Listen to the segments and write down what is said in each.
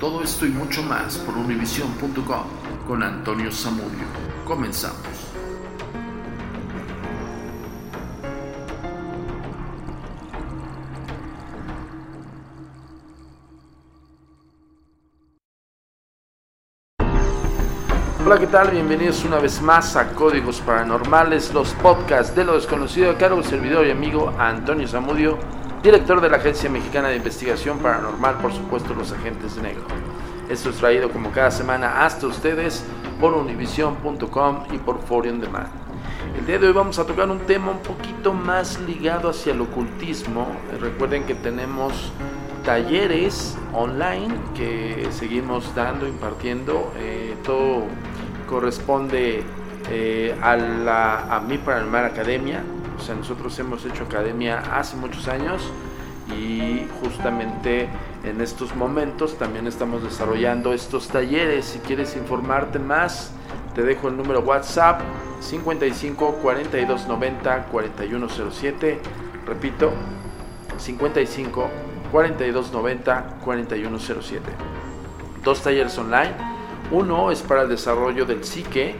Todo esto y mucho más por univision.com con Antonio Zamudio. Comenzamos. Hola, ¿qué tal? Bienvenidos una vez más a Códigos Paranormales, los podcasts de lo desconocido, cargo del servidor y amigo Antonio Zamudio director de la Agencia Mexicana de Investigación Paranormal, por supuesto los agentes de negro. Esto es traído como cada semana hasta ustedes por univision.com y por Foreign Demand. El día de hoy vamos a tocar un tema un poquito más ligado hacia el ocultismo. Recuerden que tenemos talleres online que seguimos dando, impartiendo. Eh, todo corresponde eh, a, la, a mi Paranormal Academia, o sea, nosotros hemos hecho academia hace muchos años y justamente en estos momentos también estamos desarrollando estos talleres. Si quieres informarte más, te dejo el número WhatsApp 55 42 90 4107. Repito, 55 42 90 4107. Dos talleres online. Uno es para el desarrollo del psique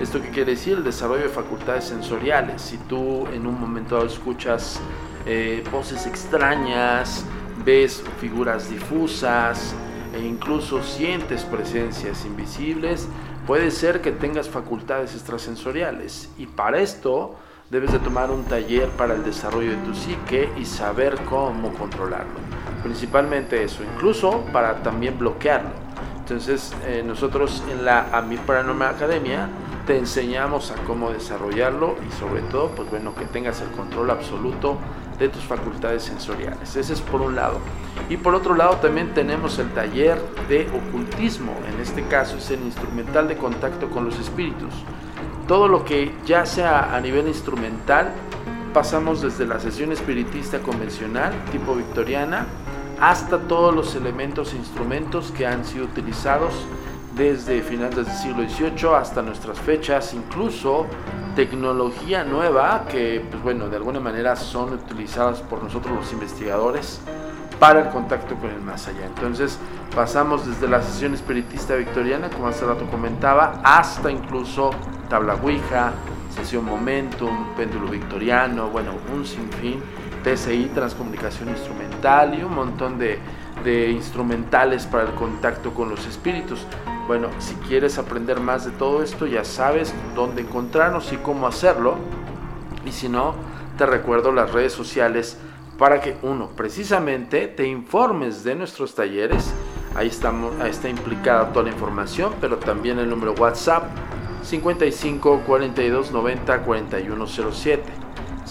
¿Esto qué quiere decir? El desarrollo de facultades sensoriales. Si tú en un momento dado escuchas eh, voces extrañas, ves figuras difusas e incluso sientes presencias invisibles, puede ser que tengas facultades extrasensoriales. Y para esto debes de tomar un taller para el desarrollo de tu psique y saber cómo controlarlo. Principalmente eso, incluso para también bloquearlo. Entonces eh, nosotros en la AMI Paranormal Academia te enseñamos a cómo desarrollarlo y sobre todo, pues bueno, que tengas el control absoluto de tus facultades sensoriales. Ese es por un lado. Y por otro lado también tenemos el taller de ocultismo. En este caso es el instrumental de contacto con los espíritus. Todo lo que ya sea a nivel instrumental, pasamos desde la sesión espiritista convencional, tipo victoriana, hasta todos los elementos e instrumentos que han sido utilizados desde finales del siglo XVIII hasta nuestras fechas, incluso tecnología nueva que, pues bueno, de alguna manera son utilizadas por nosotros los investigadores para el contacto con el más allá. Entonces pasamos desde la sesión espiritista victoriana, como hace rato comentaba, hasta incluso tabla Ouija, sesión Momentum, péndulo victoriano, bueno, un sinfín, TCI, transcomunicación instrumental y un montón de, de instrumentales para el contacto con los espíritus. Bueno, si quieres aprender más de todo esto, ya sabes dónde encontrarnos y cómo hacerlo. Y si no, te recuerdo las redes sociales para que uno, precisamente, te informes de nuestros talleres. Ahí, estamos, ahí está implicada toda la información, pero también el número WhatsApp 55 42 90 4107.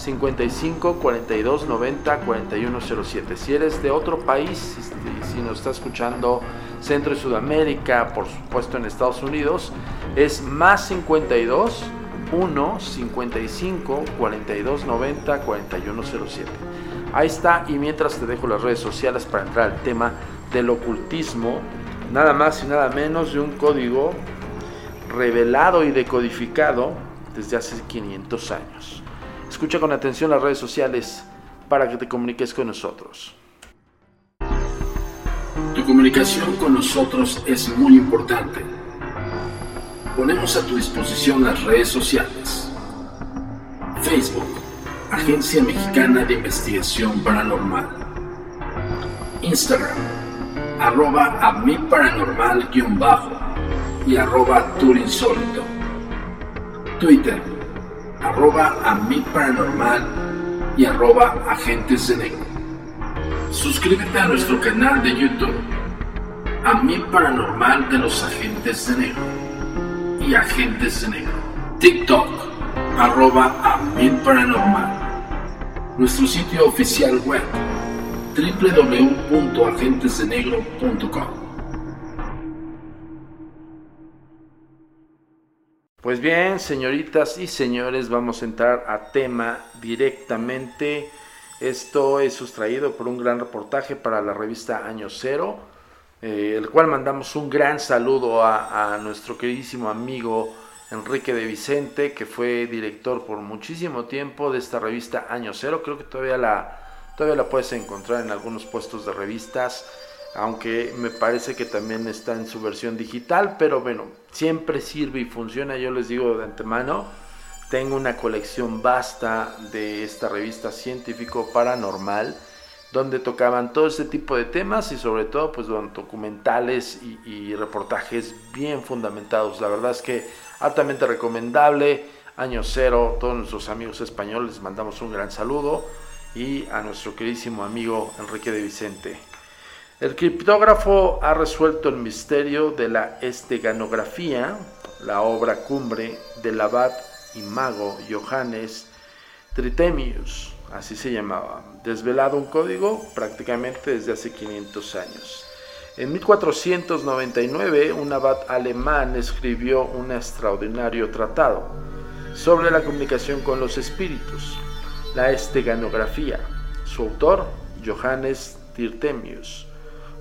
55 42 90 4107. Si eres de otro país, si, si nos está escuchando Centro y Sudamérica, por supuesto en Estados Unidos, es más 52 1 55 42 90 41 07. Ahí está, y mientras te dejo las redes sociales para entrar al tema del ocultismo, nada más y nada menos de un código revelado y decodificado desde hace 500 años. Escucha con atención las redes sociales para que te comuniques con nosotros. Tu comunicación con nosotros es muy importante. Ponemos a tu disposición las redes sociales. Facebook, Agencia Mexicana de Investigación Paranormal. Instagram, arroba a mi paranormal-bajo y arroba. Twitter, arroba a mi paranormal y arroba agentes de negro. Suscríbete a nuestro canal de YouTube, A Mi Paranormal de los Agentes de Negro y Agentes de Negro. TikTok, arroba A Mi Paranormal. Nuestro sitio oficial web, www.agentesdenegro.com. Pues bien, señoritas y señores, vamos a entrar a tema directamente. Esto es sustraído por un gran reportaje para la revista Año Cero, eh, el cual mandamos un gran saludo a, a, nuestro queridísimo amigo Enrique de Vicente, que fue director por muchísimo tiempo de esta revista Año Cero. Creo que todavía la, todavía la puedes encontrar en algunos puestos de revistas aunque me parece que también está en su versión digital, pero bueno, siempre sirve y funciona, yo les digo de antemano, tengo una colección vasta de esta revista científico paranormal, donde tocaban todo este tipo de temas y sobre todo pues documentales y, y reportajes bien fundamentados. La verdad es que altamente recomendable, año cero, todos nuestros amigos españoles les mandamos un gran saludo y a nuestro queridísimo amigo Enrique de Vicente. El criptógrafo ha resuelto el misterio de la esteganografía, la obra cumbre del abad y mago Johannes Tritemius, así se llamaba, desvelado un código prácticamente desde hace 500 años. En 1499, un abad alemán escribió un extraordinario tratado sobre la comunicación con los espíritus, la esteganografía. Su autor, Johannes Tirtemius,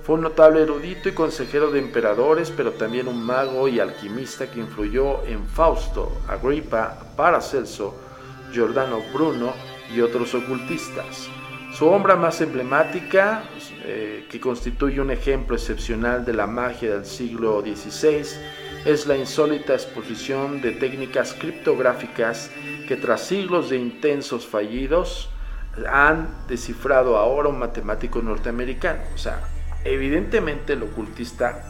fue un notable erudito y consejero de emperadores, pero también un mago y alquimista que influyó en Fausto, Agripa, Paracelso, Giordano Bruno y otros ocultistas. Su obra más emblemática, eh, que constituye un ejemplo excepcional de la magia del siglo XVI, es la insólita exposición de técnicas criptográficas que tras siglos de intensos fallidos han descifrado ahora un matemático norteamericano. O sea, evidentemente el ocultista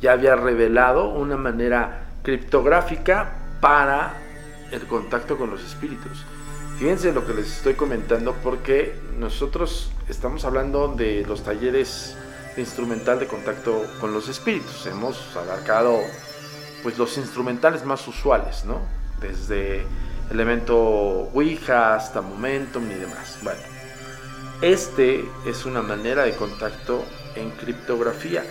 ya había revelado una manera criptográfica para el contacto con los espíritus. Fíjense lo que les estoy comentando porque nosotros estamos hablando de los talleres de instrumental de contacto con los espíritus. Hemos abarcado pues los instrumentales más usuales, ¿no? Desde elemento Ouija hasta Momentum y demás. Bueno, este es una manera de contacto en criptografía.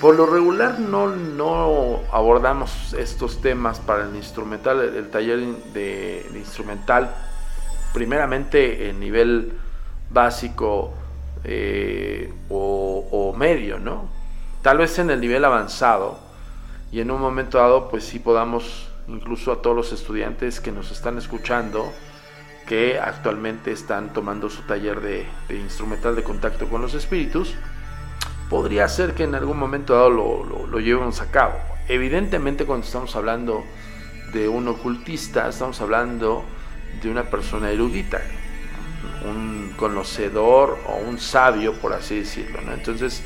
Por lo regular no, abordamos estos temas para el instrumental, el, taller de, instrumental, primeramente en nivel básico eh, o, medio, ¿no? Tal vez en el nivel avanzado y en un momento dado pues sí podamos incluso a todos los estudiantes que nos están escuchando, que actualmente están tomando su taller de, instrumental de contacto con los espíritus, podría ser que en algún momento dado lo, lo, llevemos a cabo. Evidentemente cuando estamos hablando de un ocultista, estamos hablando de una persona erudita, un conocedor o un sabio, por así decirlo. Entonces,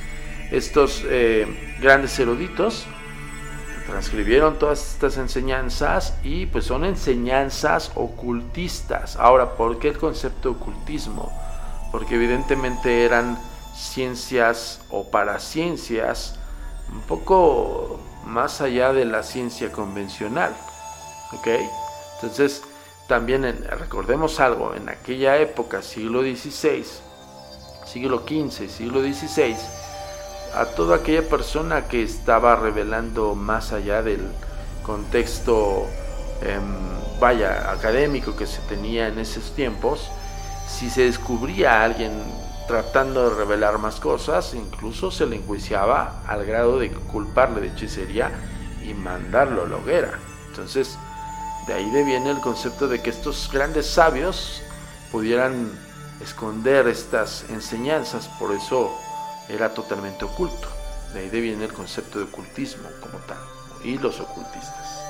estos eh, grandes eruditos transcribieron todas estas enseñanzas y pues son enseñanzas ocultistas. Ahora, ¿por qué el concepto ocultismo? Porque evidentemente eran ciencias o paraciencias un poco más allá de la ciencia convencional. ¿Ok? Entonces, también recordemos algo, en aquella época, siglo XVI, siglo XV, siglo XVI, a toda aquella persona que estaba revelando más allá del contexto, em, vaya, académico que se tenía en esos tiempos, si se descubría a alguien tratando de revelar más cosas, incluso se le enjuiciaba al grado de culparle de hechicería y mandarlo a la hoguera. Entonces, de ahí viene el concepto de que estos grandes sabios pudieran esconder estas enseñanzas, por eso era totalmente oculto. De ahí viene el concepto de ocultismo como tal, y los ocultistas.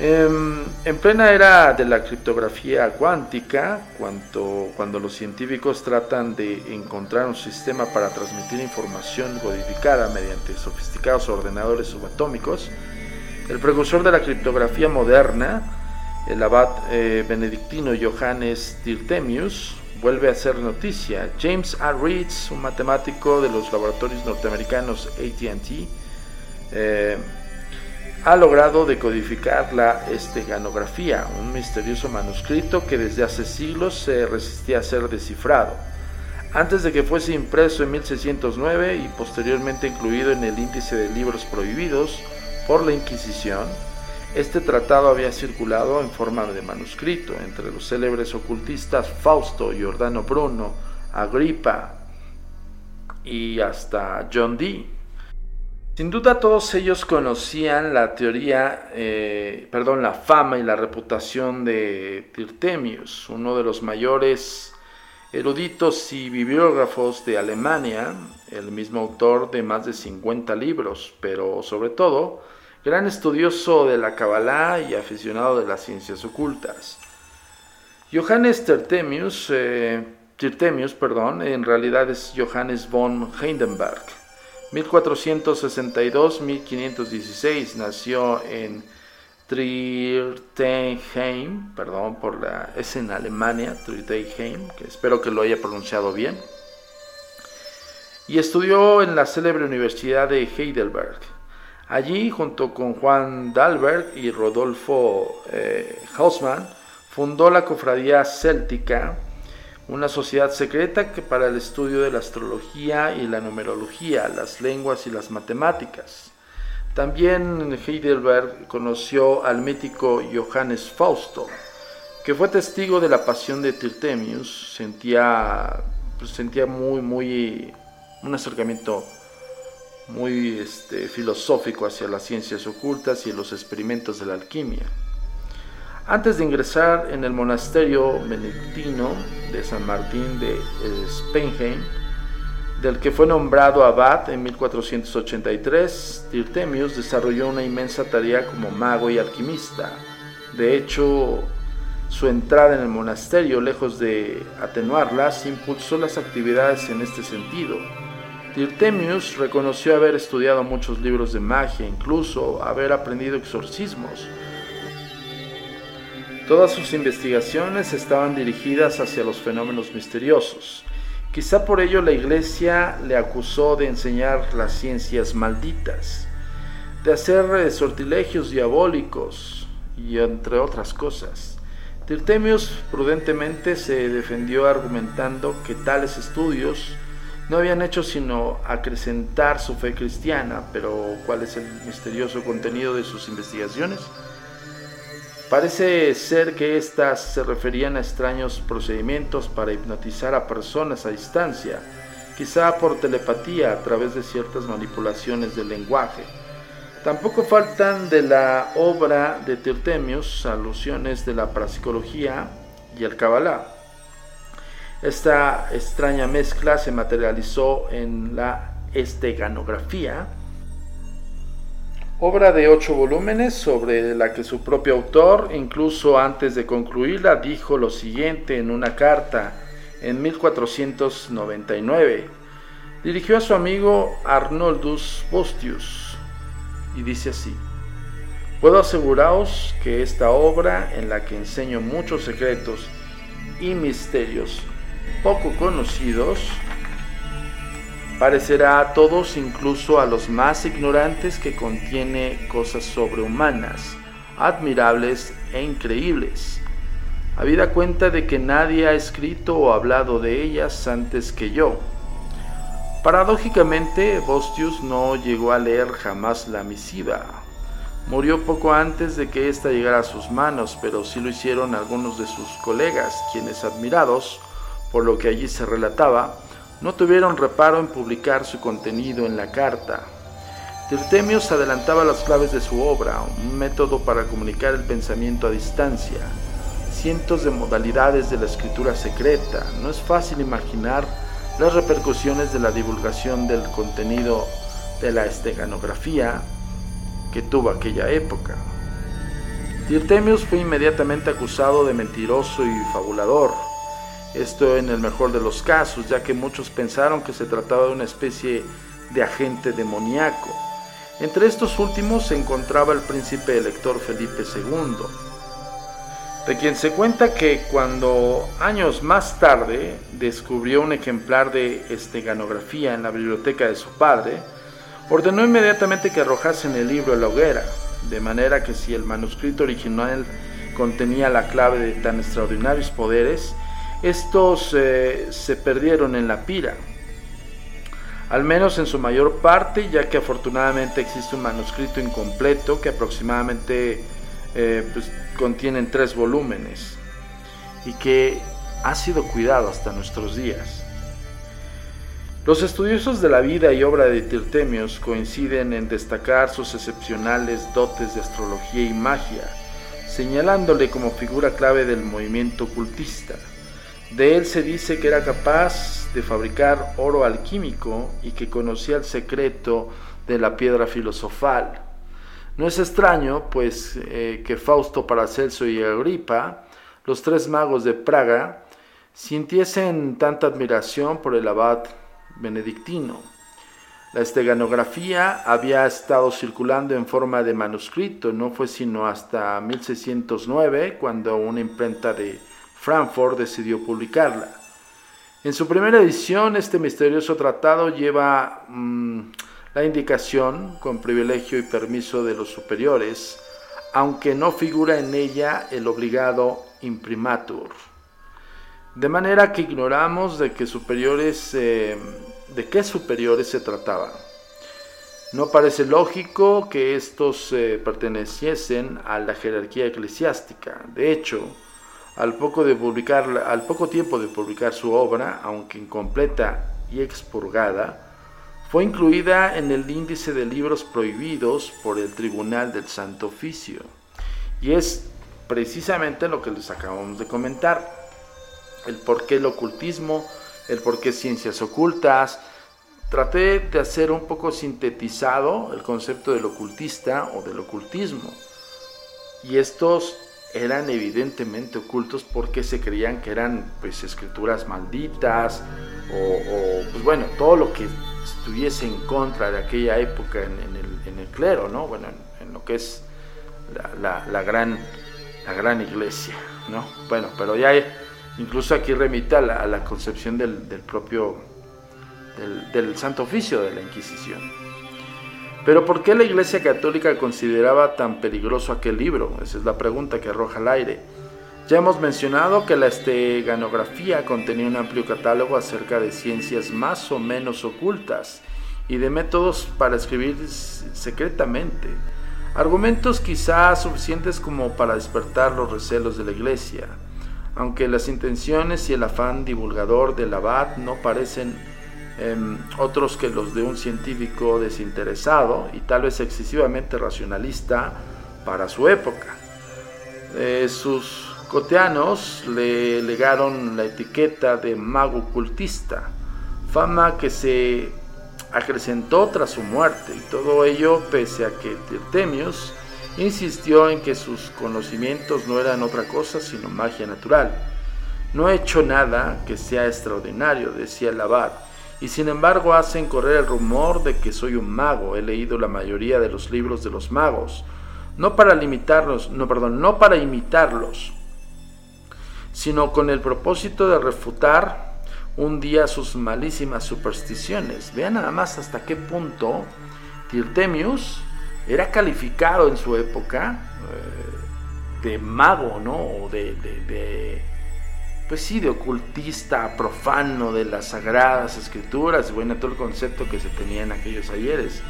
Em, en plena era de la criptografía cuántica, cuando, cuando los científicos tratan de encontrar un sistema para transmitir información codificada mediante sofisticados ordenadores subatómicos, el precursor de la criptografía moderna, el abad eh, benedictino Johannes Tirtemius, vuelve a ser noticia. James A. Reeds, un matemático de los laboratorios norteamericanos ATT, eh, ha logrado decodificar la esteganografía, un misterioso manuscrito que desde hace siglos se resistía a ser descifrado. Antes de que fuese impreso en 1609 y posteriormente incluido en el índice de libros prohibidos por la Inquisición, Este tratado había circulado en forma de manuscrito entre los célebres ocultistas Fausto, Giordano Bruno, Agripa y hasta John Dee. Sin duda todos ellos conocían la teoría, eh, perdón, la fama y la reputación de Tirtemius, uno de los mayores eruditos y bibliógrafos de Alemania, el mismo autor de más de 50 libros, pero sobre todo gran estudioso de la Kabbalah y aficionado de las ciencias ocultas. Johannes Tirtemius, eh, perdón, en realidad es Johannes von Heidenberg. 1462-1516 nació en Trittenheim, perdón por la, es en Alemania, Trittenheim, que espero que lo haya pronunciado bien, y estudió en la célebre Universidad de Heidelberg. Allí, junto con Juan Dalberg y Rodolfo eh, Hausmann, fundó la Cofradía Céltica, una sociedad secreta que para el estudio de la astrología y la numerología, las lenguas y las matemáticas. También Heidelberg conoció al mítico Johannes Fausto, que fue testigo de la pasión de Tirtemius, sentía, pues, sentía muy, muy, un acercamiento muy este, filosófico hacia las ciencias ocultas y los experimentos de la alquimia. Antes de ingresar en el monasterio benedictino de San Martín de Spenheim, del que fue nombrado abad en 1483, Tirtemius desarrolló una inmensa tarea como mago y alquimista. De hecho, su entrada en el monasterio, lejos de atenuarlas, impulsó las actividades en este sentido. Tirtemius reconoció haber estudiado muchos libros de magia, incluso haber aprendido exorcismos. Todas sus investigaciones estaban dirigidas hacia los fenómenos misteriosos. Quizá por ello la iglesia le acusó de enseñar las ciencias malditas, de hacer sortilegios diabólicos y entre otras cosas. Tirtemius prudentemente se defendió argumentando que tales estudios no habían hecho sino acrecentar su fe cristiana, pero ¿cuál es el misterioso contenido de sus investigaciones? Parece ser que éstas se referían a extraños procedimientos para hipnotizar a personas a distancia, quizá por telepatía a través de ciertas manipulaciones del lenguaje. Tampoco faltan de la obra de Tirtemius alusiones de la parapsicología y el Kabbalah. Esta extraña mezcla se materializó en la esteganografía, obra de ocho volúmenes sobre la que su propio autor, incluso antes de concluirla, dijo lo siguiente en una carta en 1499. Dirigió a su amigo Arnoldus Postius y dice así, Puedo aseguraros que esta obra, en la que enseño muchos secretos y misterios poco conocidos, parecerá a todos, incluso a los más ignorantes, que contiene cosas sobrehumanas, admirables e increíbles. Habida cuenta de que nadie ha escrito o hablado de ellas antes que yo. Paradójicamente, Bostius no llegó a leer jamás la misiva. Murió poco antes de que ésta llegara a sus manos, pero sí lo hicieron algunos de sus colegas, quienes admirados por lo que allí se relataba, no tuvieron reparo en publicar su contenido en la carta. Tirtemios adelantaba las claves de su obra, un método para comunicar el pensamiento a distancia, cientos de modalidades de la escritura secreta. No es fácil imaginar las repercusiones de la divulgación del contenido de la esteganografía que tuvo aquella época. Tirtemius fue inmediatamente acusado de mentiroso y fabulador, esto en el mejor de los casos, ya que muchos pensaron que se trataba de una especie de agente demoníaco. Entre estos últimos se encontraba el príncipe elector Felipe II, de quien se cuenta que cuando años más tarde descubrió un ejemplar de esteganografía en la biblioteca de su padre, ordenó inmediatamente que arrojasen el libro a la hoguera, de manera que si el manuscrito original contenía la clave de tan extraordinarios poderes, estos eh, se perdieron en la pira, al menos en su mayor parte, ya que afortunadamente existe un manuscrito incompleto que aproximadamente eh, pues, contienen tres volúmenes y que ha sido cuidado hasta nuestros días. Los estudiosos de la vida y obra de Tirtemios coinciden en destacar sus excepcionales dotes de astrología y magia, señalándole como figura clave del movimiento ocultista. De él se dice que era capaz de fabricar oro alquímico y que conocía el secreto de la piedra filosofal. No es extraño, pues, eh, que Fausto, Paracelso y Agripa, los tres magos de Praga, sintiesen tanta admiración por el abad benedictino. La esteganografía había estado circulando en forma de manuscrito, no fue sino hasta 1609 cuando una imprenta de Frankfurt decidió publicarla. En su primera edición, este misterioso tratado lleva mm, la indicación, con privilegio y permiso de los superiores, aunque no figura en ella el obligado imprimatur. De manera que ignoramos de qué superiores, eh, de qué superiores se trataba. No parece lógico que estos eh, perteneciesen a la jerarquía eclesiástica. De hecho, al poco, de publicar, al poco tiempo de publicar su obra, aunque incompleta y expurgada, fue incluida en el índice de libros prohibidos por el Tribunal del Santo Oficio. Y es precisamente lo que les acabamos de comentar el por qué el ocultismo, el por qué ciencias ocultas. Traté de hacer un poco sintetizado el concepto del ocultista o del ocultismo. Y estos eran evidentemente ocultos porque se creían que eran pues escrituras malditas o, pues bueno, todo lo que estuviese en contra de aquella época en, el, clero, ¿no? Bueno, en, lo que es la, gran, la gran iglesia, ¿no? Bueno, pero ya Incluso aquí remite a la, concepción del, propio, del, Santo Oficio de la Inquisición. Pero ¿por qué la Iglesia Católica consideraba tan peligroso aquel libro? Esa es la pregunta que arroja al aire. Ya hemos mencionado que la esteganografía contenía un amplio catálogo acerca de ciencias más o menos ocultas y de métodos para escribir secretamente. Argumentos quizás suficientes como para despertar los recelos de la Iglesia aunque las intenciones y el afán divulgador del abad no parecen em, otros que los de un científico desinteresado y tal vez excesivamente racionalista para su época. Eh, sus coteanos le legaron la etiqueta de mago cultista, fama que se acrecentó tras su muerte, y todo ello pese a que Tirtemius insistió en que sus conocimientos no eran otra cosa sino magia natural. No he hecho nada que sea extraordinario, decía el abad, y sin embargo hacen correr el rumor de que soy un mago. He leído la mayoría de los libros de los magos, no para limitarlos, no, perdón, no para imitarlos, sino con el propósito de refutar un día sus malísimas supersticiones. Vean nada más hasta qué punto Tirtemius era calificado en su época eh, de mago, ¿no? O de, pues sí, de ocultista, profano de las sagradas escrituras, bueno, todo el concepto que se tenía en aquellos ayeres.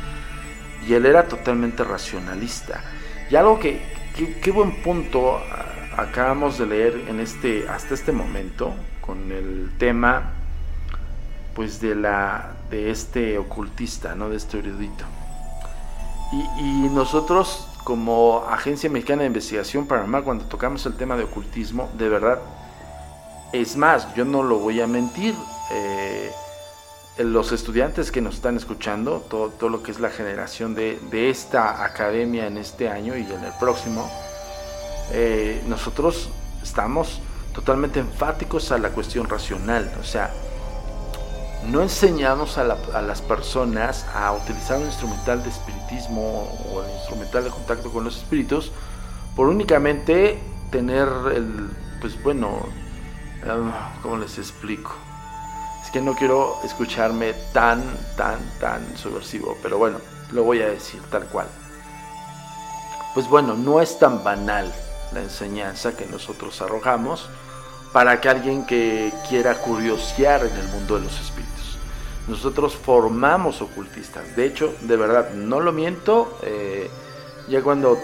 Y él era totalmente racionalista. Y algo que, qué buen punto ah, acabamos de leer en este, hasta este momento, con el tema, pues de la, de este ocultista, ¿no? De este erudito. Y, nosotros, como Agencia Mexicana de Investigación Paranormal, cuando tocamos el tema de ocultismo, de verdad, es más, yo no lo voy a mentir, eh, los estudiantes que nos están escuchando, todo, todo lo que es la generación de, de, esta academia en este año y en el próximo, eh, nosotros estamos totalmente enfáticos a la cuestión racional, o sea, no enseñamos a, las personas a utilizar un instrumental de espiritismo o un instrumental de contacto con los espíritus por únicamente tener el, pues bueno, ¿cómo les explico? Es que no quiero escucharme tan, tan, tan subversivo, pero bueno, lo voy a decir tal cual. Pues bueno, no es tan banal la enseñanza que nosotros arrojamos para que alguien que quiera curiosear en el mundo de los espíritus. Nosotros formamos ocultistas. De hecho, de verdad, no lo miento. Eh, Ya cuando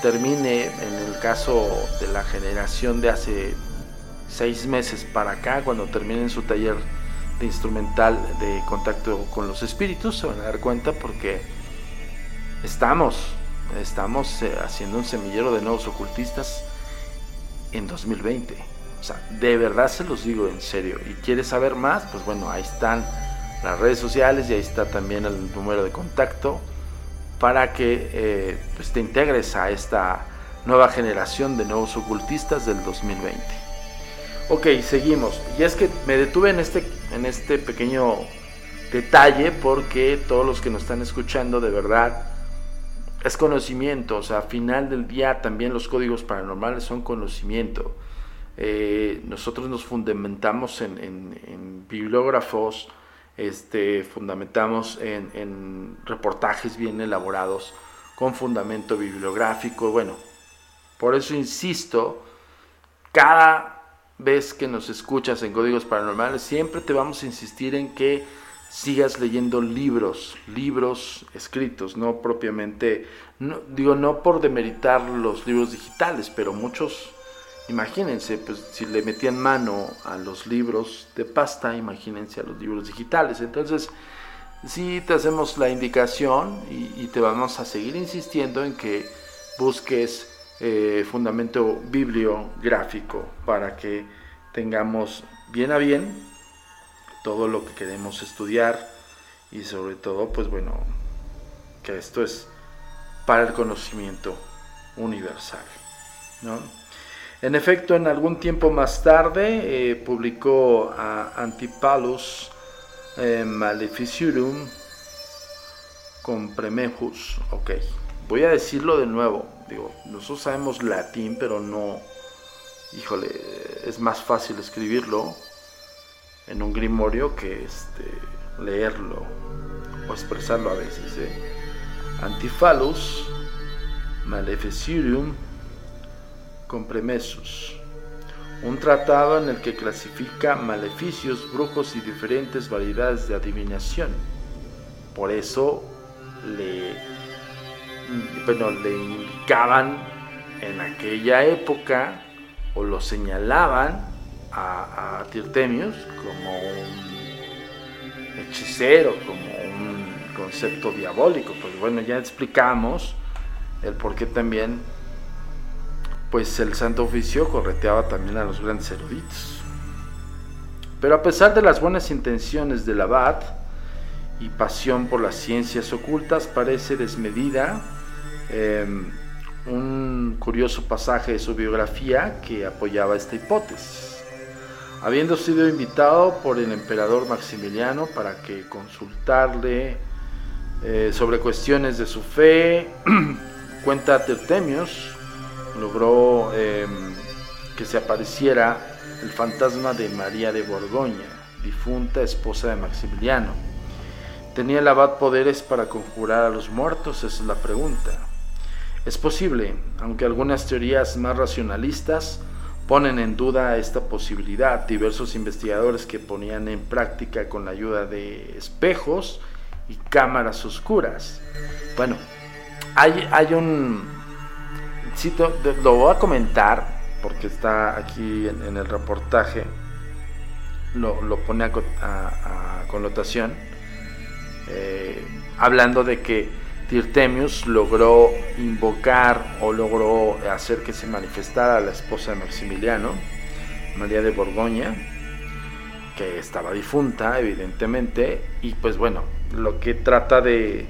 termine, en el caso de la generación de hace seis meses para acá, cuando terminen su taller de instrumental de contacto con los espíritus, se van a dar cuenta porque estamos, estamos eh, haciendo un semillero de nuevos ocultistas en 2020. O sea, de verdad se los digo en serio. ¿Y quieres saber más? Pues bueno, ahí están las redes sociales y ahí está también el número de contacto para que eh, pues te integres a esta nueva generación de nuevos ocultistas del 2020. Ok, seguimos. Y es que me detuve en este, en este pequeño detalle porque todos los que nos están escuchando de verdad es conocimiento. O sea, al final del día también los códigos paranormales son conocimiento. Eh, nosotros nos fundamentamos en, en bibliógrafos, este, fundamentamos en, reportajes bien elaborados con fundamento bibliográfico. Bueno, por eso insisto, cada vez que nos escuchas en Códigos Paranormales, siempre te vamos a insistir en que sigas leyendo libros, libros escritos, no propiamente, no, digo, no por demeritar los libros digitales, pero muchos Imagínense, pues si le metían mano a los libros de pasta, imagínense a los libros digitales. Entonces, sí te hacemos la indicación y, te vamos a seguir insistiendo en que busques eh, fundamento bibliográfico para que tengamos bien a bien todo lo que queremos estudiar y sobre todo, pues bueno, que esto es para el conocimiento universal, ¿no? En efecto, en algún tiempo más tarde eh, publicó a Antipalus eh, Maleficium Compremejus. Ok, voy a decirlo de nuevo. Digo, nosotros sabemos latín, pero no. Híjole, es más fácil escribirlo en un grimorio que este, leerlo o expresarlo a veces. ¿eh? Antiphalus Maleficium Compremesus, un tratado en el que clasifica maleficios, brujos y diferentes variedades de adivinación. Por eso le, bueno, le indicaban en aquella época o lo señalaban a, a Tirtemius como un hechicero, como un concepto diabólico. Pues bueno, ya explicamos el por qué también pues el Santo Oficio correteaba también a los grandes eruditos. Pero a pesar de las buenas intenciones del abad y pasión por las ciencias ocultas, parece desmedida em, un curioso pasaje de su biografía que apoyaba esta hipótesis. Habiendo sido invitado por el emperador Maximiliano para que consultarle eh, sobre cuestiones de su fe, cuenta Tertemios, logró em, que se apareciera el fantasma de María de Borgoña, difunta esposa de Maximiliano. ¿Tenía el abad poderes para conjurar a los muertos? Esa es la pregunta. Es posible, aunque algunas teorías más racionalistas ponen en duda esta posibilidad. Diversos investigadores que ponían en práctica con la ayuda de espejos y cámaras oscuras. Bueno, hay, hay un, sí, lo voy a comentar porque está aquí en, el reportaje, lo, pone a, connotación, eh, hablando de que Tirtemius logró invocar o logró hacer que se manifestara la esposa de Maximiliano, María de Borgoña, que estaba difunta, evidentemente, y pues bueno, lo que trata de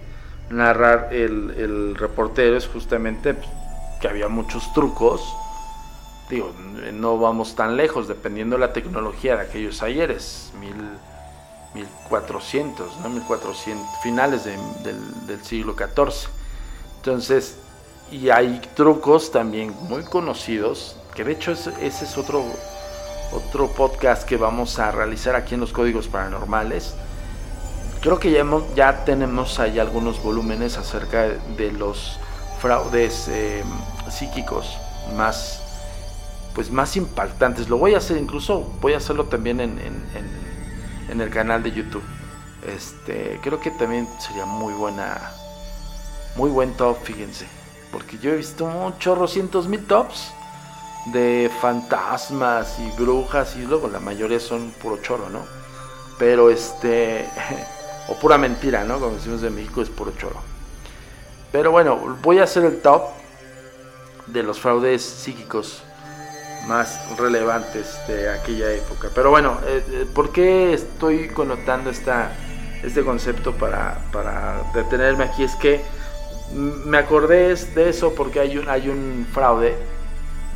narrar el, el reportero es justamente pues, que había muchos trucos. Digo, no vamos tan lejos, dependiendo de la tecnología de aquellos ayeres, mil, 1400, ¿no? 1400, finales del, siglo XIV. Entonces, y hay trucos también muy conocidos, que de hecho ese, es otro, otro podcast que vamos a realizar aquí en los códigos paranormales. Creo que ya, ya tenemos ahí algunos volúmenes acerca de los fraudes eh, psíquicos más pues más impactantes. Lo voy a hacer incluso, voy a hacerlo también en, en, el canal de YouTube. Este, creo que también sería muy buena, muy buen top, fíjense. porque yo he visto muchos cientos mil tops de fantasmas y brujas y luego la mayoría son puro choro, ¿no? Pero este, o pura mentira, ¿no? Como decimos de México es puro choro. Pero bueno, voy a hacer el top de los fraudes psíquicos más relevantes de aquella época. Pero bueno, eh, eh, ¿por qué estoy connotando esta, este concepto para, para detenerme aquí? Es que me acordé de eso porque hay un, hay un fraude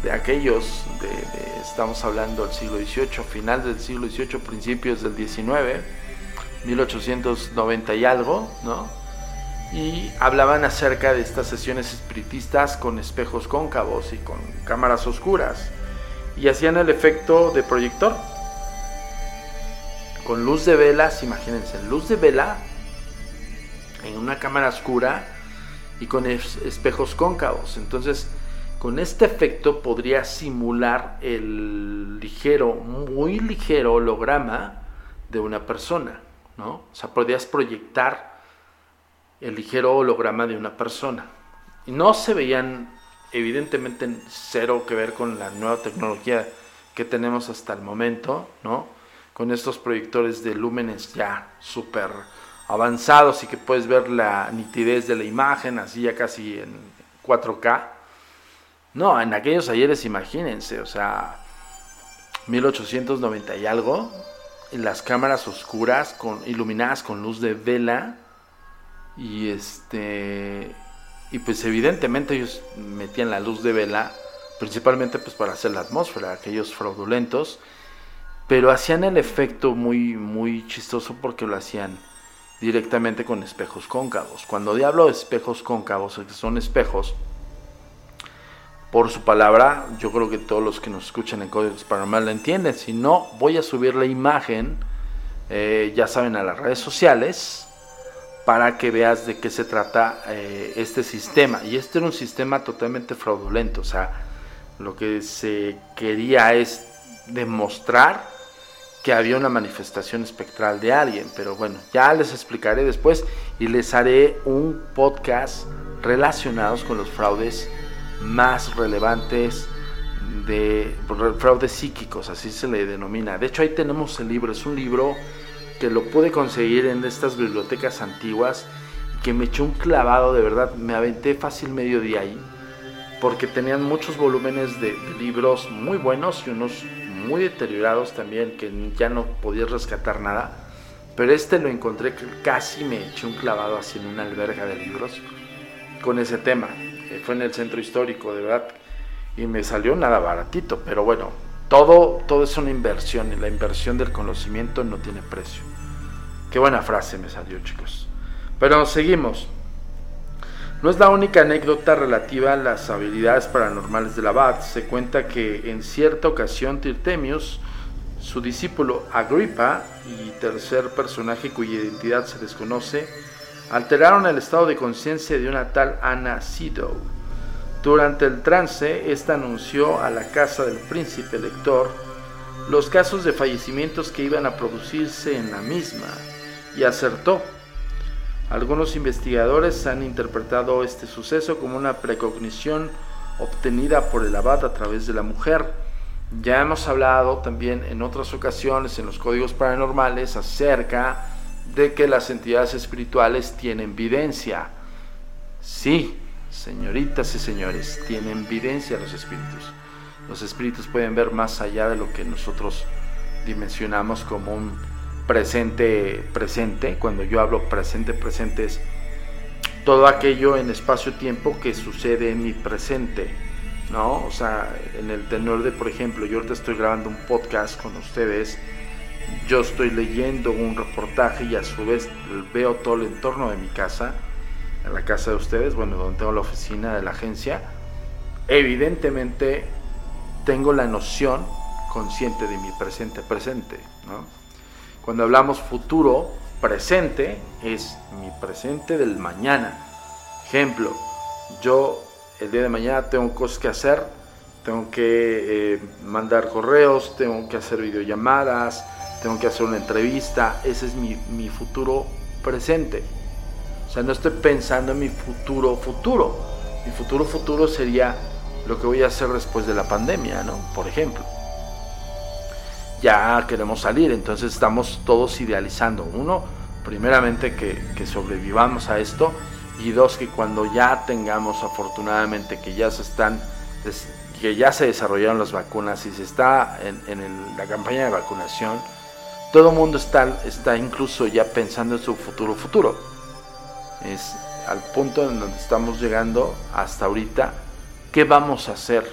de aquellos, de, estamos hablando del siglo XVIII, final del siglo XVIII, principios del XIX, 1890 y algo, ¿no? Y hablaban acerca de estas sesiones espiritistas con espejos cóncavos y con cámaras oscuras. Y hacían el efecto de proyector. Con luz de velas, imagínense, luz de vela en una cámara oscura y con espejos cóncavos. Entonces, con este efecto podría simular el ligero, muy ligero holograma de una persona, ¿no? O sea, podrías proyectar el ligero holograma de una persona. Y no se veían, evidentemente, cero que ver con la nueva tecnología que tenemos hasta el momento, ¿no? Con estos proyectores de lúmenes ya súper avanzados y que puedes ver la nitidez de la imagen, así ya casi en 4K. No, en aquellos ayeres, imagínense, o sea, 1890 y algo, en las cámaras oscuras, iluminadas con luz de vela, y este, y pues evidentemente ellos metían la luz de vela, principalmente pues para hacer la atmósfera, aquellos fraudulentos, pero hacían el efecto muy, muy chistoso porque lo hacían directamente con espejos cóncavos. Cuando hablo de espejos cóncavos, son espejos, por su palabra, yo creo que todos los que nos escuchan en Códigos Paranormal la entienden. Si no, voy a subir la imagen, eh, ya saben, a las redes sociales, para que veas de qué se trata eh, este sistema. Y este era un sistema totalmente fraudulento, o sea, lo que se quería es demostrar que había una manifestación espectral de alguien, pero bueno, ya les explicaré después y les haré un podcast relacionados con los fraudes más relevantes de fraudes psíquicos, así se le denomina. De hecho, ahí tenemos el libro, es un libro que lo pude conseguir en estas bibliotecas antiguas que me echó un clavado, de verdad, me aventé fácil medio día ahí, porque tenían muchos volúmenes de libros muy buenos y unos muy deteriorados también, que ya no podía rescatar nada. Pero este lo encontré casi me eché un clavado así en una alberga de libros con ese tema. Fue en el centro histórico, de verdad. Y me salió nada baratito, pero bueno, todo, todo es una inversión y la inversión del conocimiento no tiene precio. Qué buena frase me salió, chicos. Pero seguimos. No es la única anécdota relativa a las habilidades paranormales del abad. Se cuenta que en cierta ocasión Tirtemius, su discípulo Agrippa y tercer personaje cuya identidad se desconoce, alteraron el estado de conciencia de una tal Ana Sido. Durante el trance, esta anunció a la casa del príncipe lector los casos de fallecimientos que iban a producirse en la misma y acertó algunos investigadores han interpretado este suceso como una precognición obtenida por el abad a través de la mujer. Ya hemos hablado también en otras ocasiones en los códigos paranormales acerca de que las entidades espirituales tienen videncia. Sí, señoritas y señores, tienen videncia los espíritus. Los espíritus pueden ver más allá de lo que nosotros dimensionamos como un presente presente, cuando yo hablo presente presente es todo aquello en espacio-tiempo que sucede en mi presente, ¿no? O sea, en el tenor de, por ejemplo, yo ahorita estoy grabando un podcast con ustedes, yo estoy leyendo un reportaje y a su vez veo todo el entorno de mi casa, la casa de ustedes, bueno, donde tengo la oficina de la agencia, evidentemente tengo la noción consciente de mi presente presente. Cuando hablamos futuro, presente es mi presente del mañana. Ejemplo, yo el día de mañana tengo cosas que hacer, tengo que eh, mandar correos, tengo que hacer videollamadas, tengo que hacer una entrevista. Ese es mi futuro presente. Sea, no estoy pensando en mi futuro futuro. Mi futuro futuro sería lo que voy a hacer después de la pandemia, ¿no? Por ejemplo. Ya queremos salir, entonces estamos todos idealizando. Uno, primeramente que, que sobrevivamos a esto y dos, que cuando ya tengamos afortunadamente que ya se están que ya se desarrollaron las vacunas y se está en, la campaña de vacunación, todo el mundo está, está incluso ya pensando en su futuro futuro. Es al punto en donde estamos llegando hasta ahorita, ¿qué vamos a hacer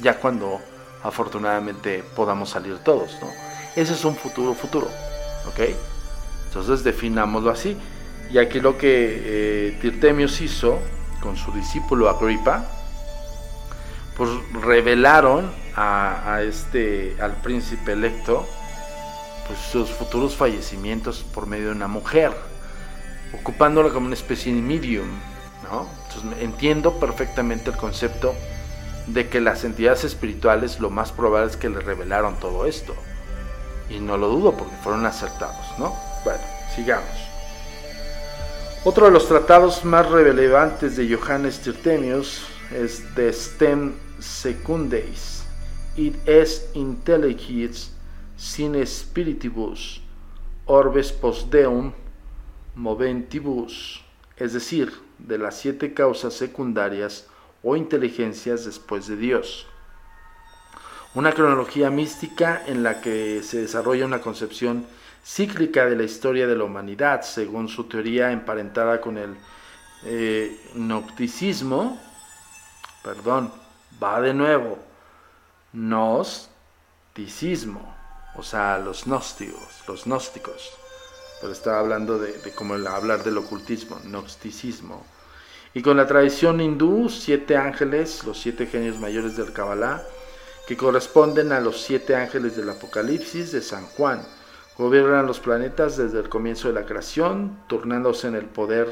ya cuando afortunadamente podamos salir todos? ¿no? Ese es un futuro futuro, ¿ok? Entonces definámoslo así. Y aquí lo que eh, Tirtemios hizo con su discípulo Agripa, pues revelaron a, este, al príncipe electo pues, sus futuros fallecimientos por medio de una mujer, ocupándola como una especie de medium. ¿no? entiendo perfectamente el concepto de que las entidades espirituales lo más probable es que le revelaron todo esto. Y no lo dudo porque fueron acertados, ¿no? Bueno, sigamos. Otro de los tratados más relevantes de Johannes Tirtemius es de Stem secundeis, id es intelligis sine spiritibus, orbes post deum moventibus, es decir, de las siete causas secundarias o inteligencias después de Dios. Una cronología mística en la que se desarrolla una concepción cíclica de la historia de la humanidad, según su teoría emparentada con el eh, perdón, va de nuevo, gnosticismo, o sea, los gnósticos, los gnósticos. Pero estaba hablando de, de cómo hablar del ocultismo, gnosticismo. Y con la tradición hindú, siete ángeles, los siete genios mayores del Kabbalah, que corresponden a los siete ángeles del Apocalipsis de San Juan, gobiernan los planetas desde el comienzo de la creación, turnándose en el poder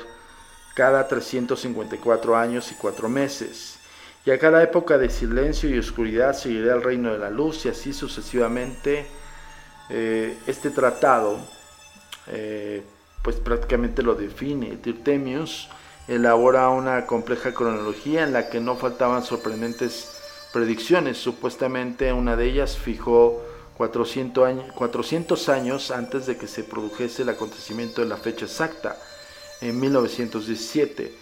cada 354 años y cuatro meses y a cada época de silencio y oscuridad seguirá el reino de la luz y así sucesivamente. Eh, este tratado eh, pues prácticamente lo define. Tirtemius elabora una compleja cronología en la que no faltaban sorprendentes predicciones. Supuestamente una de ellas fijó 400 años, 400 años antes de que se produjese el acontecimiento de la fecha exacta, en 1917.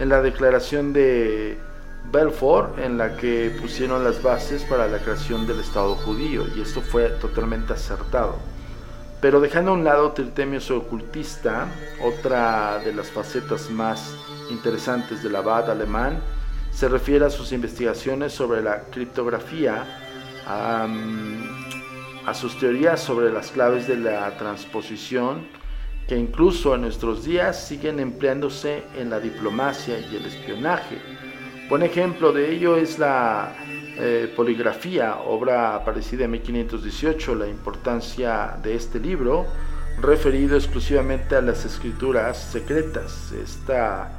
En la declaración de Belfort en la que pusieron las bases para la creación del Estado judío y esto fue totalmente acertado. Pero dejando a un lado Tirtemios ocultista, otra de las facetas más interesantes del abad alemán se refiere a sus investigaciones sobre la criptografía, a, a sus teorías sobre las claves de la transposición, que incluso en nuestros días siguen empleándose en la diplomacia y el espionaje. Buen ejemplo de ello es la eh, poligrafía, obra aparecida en 1518. La importancia de este libro, referido exclusivamente a las escrituras secretas, está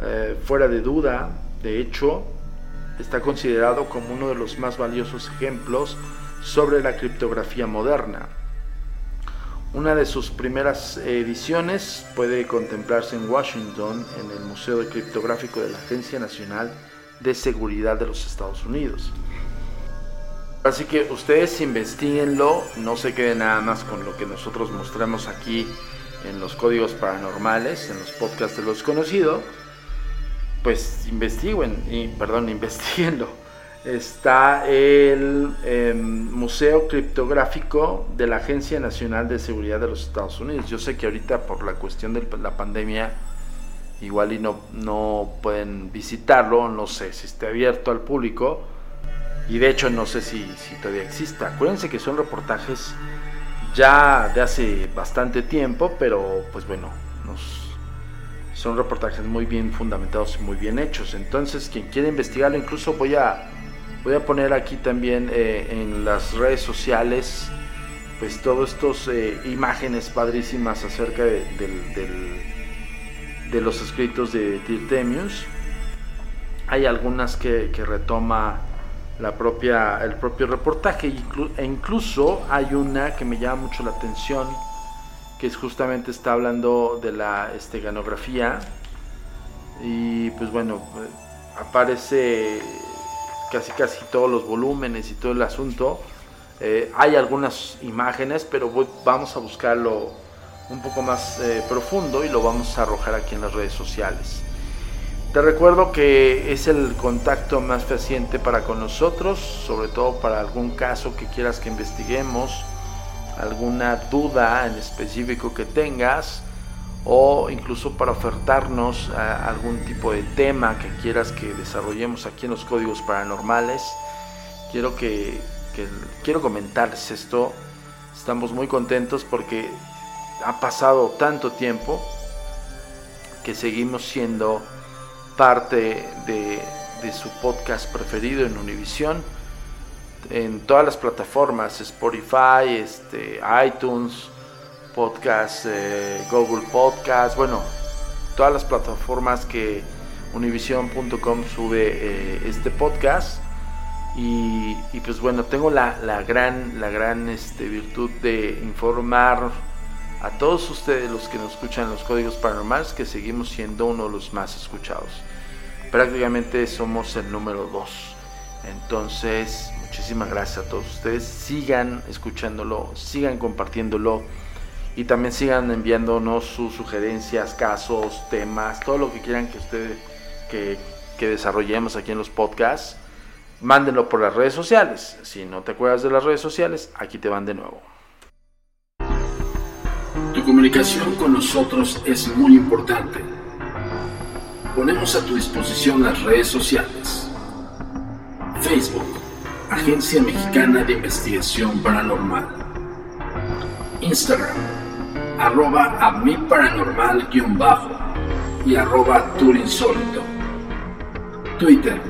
eh, fuera de duda. De hecho, está considerado como uno de los más valiosos ejemplos sobre la criptografía moderna. Una de sus primeras ediciones puede contemplarse en Washington, en el Museo Criptográfico de la Agencia Nacional de Seguridad de los Estados Unidos. Así que ustedes investiguenlo, no se queden nada más con lo que nosotros mostramos aquí en los códigos paranormales, en los podcasts de los conocidos, pues investiguen, y, perdón, investiguenlo está el em, Museo Criptográfico de la Agencia Nacional de Seguridad de los Estados Unidos. Yo sé que ahorita por la cuestión de la pandemia igual y no, no pueden visitarlo, no sé si esté abierto al público y de hecho no sé si, si todavía exista. Acuérdense que son reportajes ya de hace bastante tiempo, pero pues bueno, son reportajes muy bien fundamentados y muy bien hechos. Entonces, quien quiera investigarlo, incluso voy a Voy a poner aquí también eh, en las redes sociales pues todas estas eh, imágenes padrísimas acerca de, de, los escritos de Tirtemius. Hay algunas que, retoma la propia, el propio reportaje e incluso hay una que me llama mucho la atención que es justamente está hablando de la esteganografía y pues bueno aparece casi casi todos los volúmenes y todo el asunto. Eh, hay algunas imágenes, pero vamos a buscarlo un poco más eh, profundo y lo vamos a arrojar aquí en las redes sociales. Te recuerdo que es el contacto más fehaciente para con nosotros, sobre todo para algún caso que quieras que investiguemos, alguna duda en específico que tengas o incluso para ofertarnos algún tipo de tema que quieras que desarrollemos aquí en los códigos paranormales. Quiero que, quiero comentarles esto. Estamos muy contentos porque ha pasado tanto tiempo que seguimos siendo parte de, su podcast preferido en Univision, en todas las plataformas, Spotify, este, iTunes, Podcast, eh, Google Podcast, bueno, todas las plataformas que univision.com sube eh, este podcast. Y, pues bueno, tengo la, gran, la gran este, virtud de informar a todos ustedes los que nos escuchan los códigos paranormales que seguimos siendo uno de los más escuchados. Prácticamente somos el número 2. Entonces, muchísimas gracias a todos ustedes. Sigan escuchándolo, sigan compartiéndolo y también sigan enviándonos sus sugerencias, casos, temas, todo lo que quieran que ustedes que desarrollemos aquí en los podcasts. Mándenlo por las redes sociales. Si no te acuerdas de las redes sociales, aquí te van de nuevo. Comunicación con nosotros es muy importante. Ponemos a tu disposición las redes sociales. Facebook, Agencia Mexicana de Investigación Paranormal. Instagram, arroba a mi y arroba turinsólito. Twitter,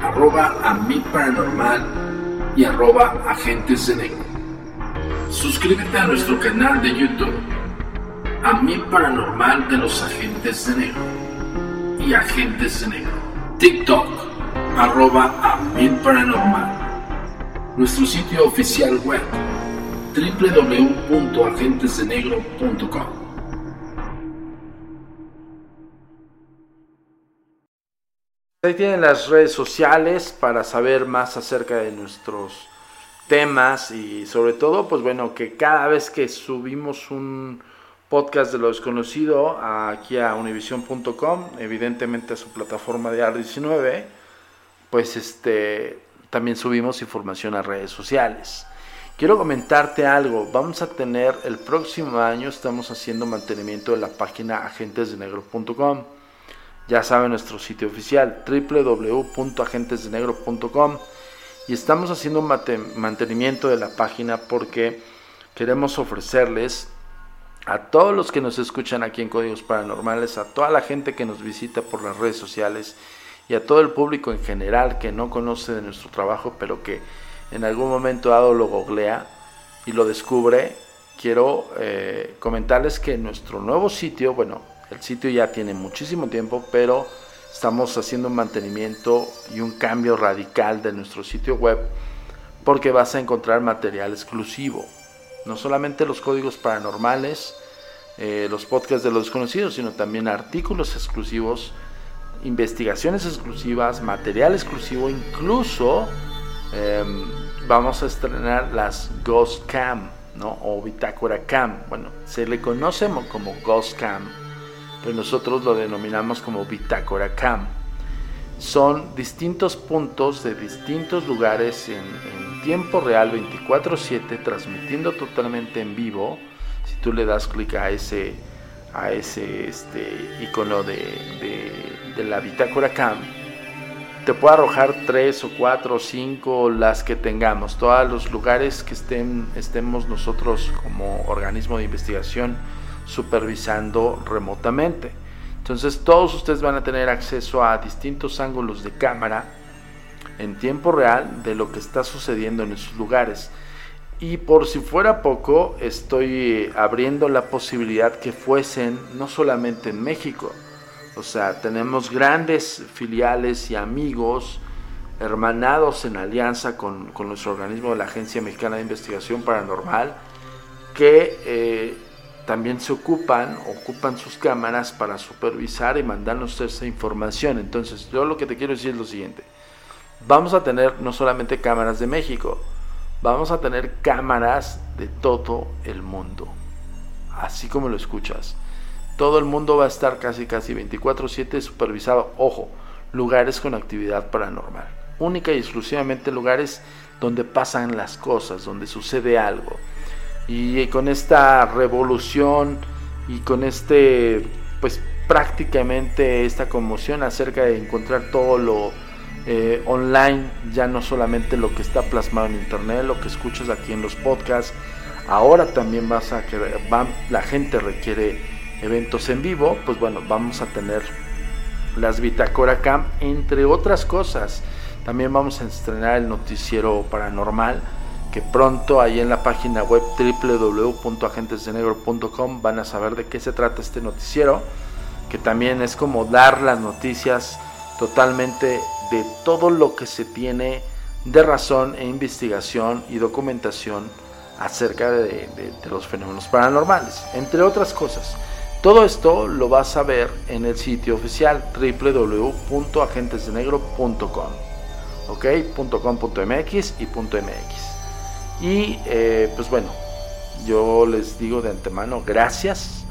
arroba y arroba agentes de negro. Suscríbete a nuestro canal de YouTube, mi paranormal de los agentes de negro y agentes de negro. TikTok, arroba a mi paranormal. Nuestro sitio oficial web, www.agentesdenegro.com. Ahí tienen las redes sociales para saber más acerca de nuestros temas y sobre todo, pues bueno, que cada vez que subimos un podcast de lo desconocido aquí a univision.com, evidentemente a su plataforma de AR19, pues este también subimos información a redes sociales. Quiero comentarte algo, vamos a tener el próximo año, estamos haciendo mantenimiento de la página agentesdenegro.com. Ya saben nuestro sitio oficial www.agentesdenegro.com y estamos haciendo mantenimiento de la página porque queremos ofrecerles a todos los que nos escuchan aquí en Códigos Paranormales, a toda la gente que nos visita por las redes sociales y a todo el público en general que no conoce de nuestro trabajo, pero que en algún momento dado lo googlea y lo descubre, quiero eh, comentarles que nuestro nuevo sitio, bueno, el sitio ya tiene muchísimo tiempo, pero Estamos haciendo un mantenimiento y un cambio radical de nuestro sitio web porque vas a encontrar material exclusivo. No solamente los códigos paranormales, eh, los podcasts de los desconocidos, sino también artículos exclusivos, investigaciones exclusivas, material exclusivo, incluso em, vamos a estrenar las Ghost Cam, ¿no? O Bitácora Cam. Bueno, se le conoce como Ghost Cam pero nosotros lo denominamos como Bitácora Cam. Son distintos puntos de distintos lugares en, tiempo real 24/7 transmitiendo totalmente en vivo. Si tú le das clic a ese, a ese este, icono de, de, la Bitácora Cam, te puede arrojar tres o cuatro o cinco las que tengamos, todos los lugares que estén, estemos nosotros como organismo de investigación supervisando remotamente. Entonces todos ustedes van a tener acceso a distintos ángulos de cámara en tiempo real de lo que está sucediendo en esos lugares. Y por si fuera poco, estoy abriendo la posibilidad que fuesen no solamente en México, o sea, tenemos grandes filiales y amigos hermanados en alianza con, nuestro organismo la Agencia Mexicana de Investigación Paranormal que eh, también se ocupan, ocupan sus cámaras para supervisar y mandarnos esa información. Entonces, yo lo que te quiero decir es lo siguiente. Vamos a tener no solamente cámaras de México, vamos a tener cámaras de todo el mundo. Así como lo escuchas. Todo el mundo va a estar casi casi 24/7 supervisado. Ojo, lugares con actividad paranormal. Única y exclusivamente lugares donde pasan las cosas, donde sucede allo y con esta revolución y con este, pues prácticamente esta conmoción acerca de encontrar todo lo eh, online, ya no solamente lo que está plasmado en internet, lo que escuchas aquí en los podcasts, ahora también vas a que la gente requiere eventos en vivo, pues bueno, vamos a tener las Bitácora Camp, entre otras cosas. También vamos a estrenar el noticiero paranormal pronto ahí en la página web www.agentesdenegro.com van a saber de qué se trata este noticiero, que también es como dar las noticias totalmente de todo lo que se tiene de razón e investigación y documentación acerca de, los fenómenos paranormales, entre otras cosas. Todo esto lo vas a ver en el sitio oficial www.agentesdenegro.com, ok, .com.mx y .mx. Y eh, pues bueno, yo les digo de antemano, gracias.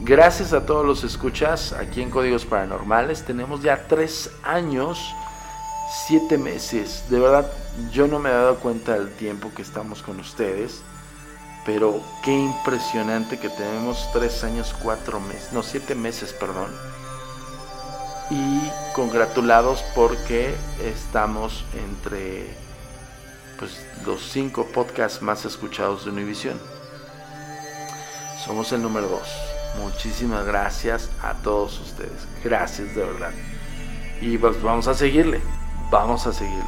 Gracias a todos los escuchas aquí en Códigos Paranormales. Tenemos ya tres años, siete meses. De verdad, yo no me he dado cuenta del tiempo que estamos con ustedes. Pero qué impresionante que tenemos tres años, cuatro meses, no, siete meses, perdón. Y congratulados porque estamos entre pues, los cinco podcasts más escuchados de Univision. Somos el número dos. Muchísimas gracias a todos ustedes. Gracias de verdad. Y pues vamos a seguirle. Vamos a seguirle.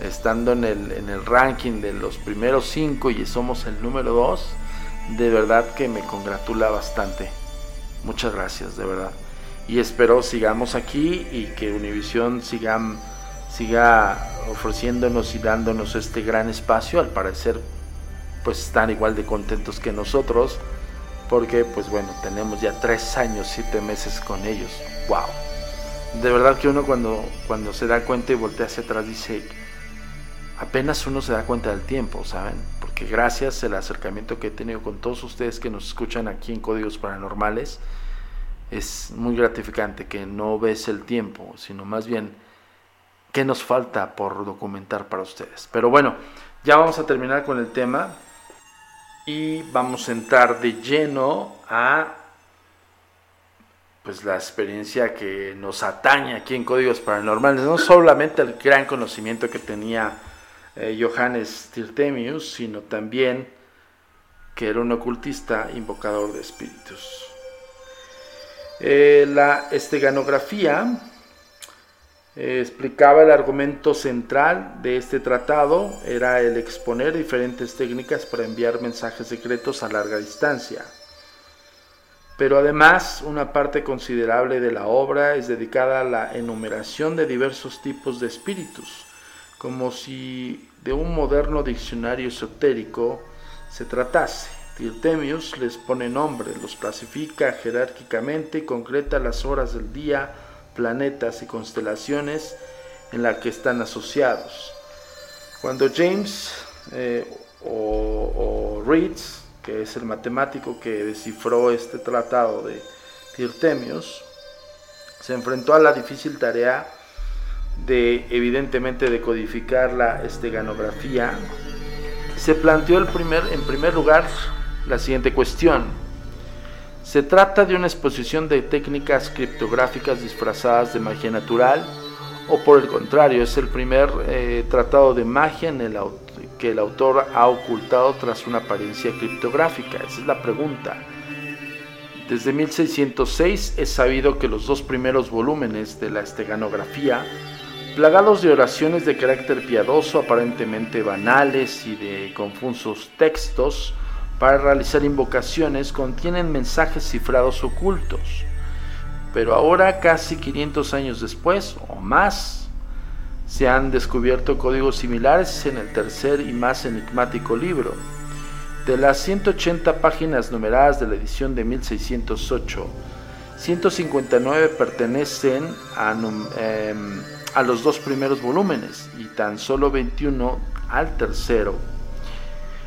Estando en el, en el ranking de los primeros cinco y somos el número dos, de verdad que me congratula bastante. Muchas gracias, de verdad. Y espero sigamos aquí y que Univision sigan siga ofreciéndonos y dándonos este gran espacio. Al parecer, pues están igual de contentos que nosotros, porque pues bueno, tenemos ya tres años, siete meses con ellos. ¡Wow! De verdad que uno cuando, cuando se da cuenta y voltea hacia atrás dice, apenas uno se da cuenta del tiempo, ¿saben? Porque gracias al acercamiento que he tenido con todos ustedes que nos escuchan aquí en Códigos Paranormales, es muy gratificante que no ves el tiempo, sino más bien qué nos falta por documentar para ustedes. Pero bueno, ya vamos a terminar con el tema y vamos a entrar de lleno a pues la experiencia que nos atañe aquí en Códigos Paranormales, no solamente el gran conocimiento que tenía eh, Johannes Tirtemius, sino también que era un ocultista invocador de espíritus. Eh, la esteganografía eh, explicaba el argumento central de este tratado, era el exponer diferentes técnicas para enviar mensajes secretos a larga distancia. Pero además, una parte considerable de la obra es dedicada a la enumeración de diversos tipos de espíritus, como si de un moderno diccionario esotérico se tratase. Tirtemius les pone nombre, los clasifica jerárquicamente y concreta las horas del día, planetas y constelaciones en la que están asociados. Cuando James eh, o, Reeds, que es el matemático que descifró este tratado de Tirtemios, se enfrentó a la difícil tarea de evidentemente decodificar la esteganografía, se planteó en primer lugar la siguiente cuestión se trata de una exposición de técnicas criptográficas disfrazadas de magia natural o por el contrario, es el primer eh, tratado de magia que el autor ha ocultado tras una apariencia criptográfica. Esa es la pregunta. Desde 1606 es sabido que los dos primeros volúmenes de la esteganografía, plagados de oraciones de carácter piadoso, aparentemente banales y de confusos textos, para realizar invocaciones contienen mensajes cifrados ocultos. Pero ahora, casi 500 años después o más, se han descubierto códigos similares en el tercer y más enigmático libro. De las 180 páginas numeradas de la edición de 1608, 159 pertenecen a, em, a los dos primeros volúmenes y tan solo 21 al tercero.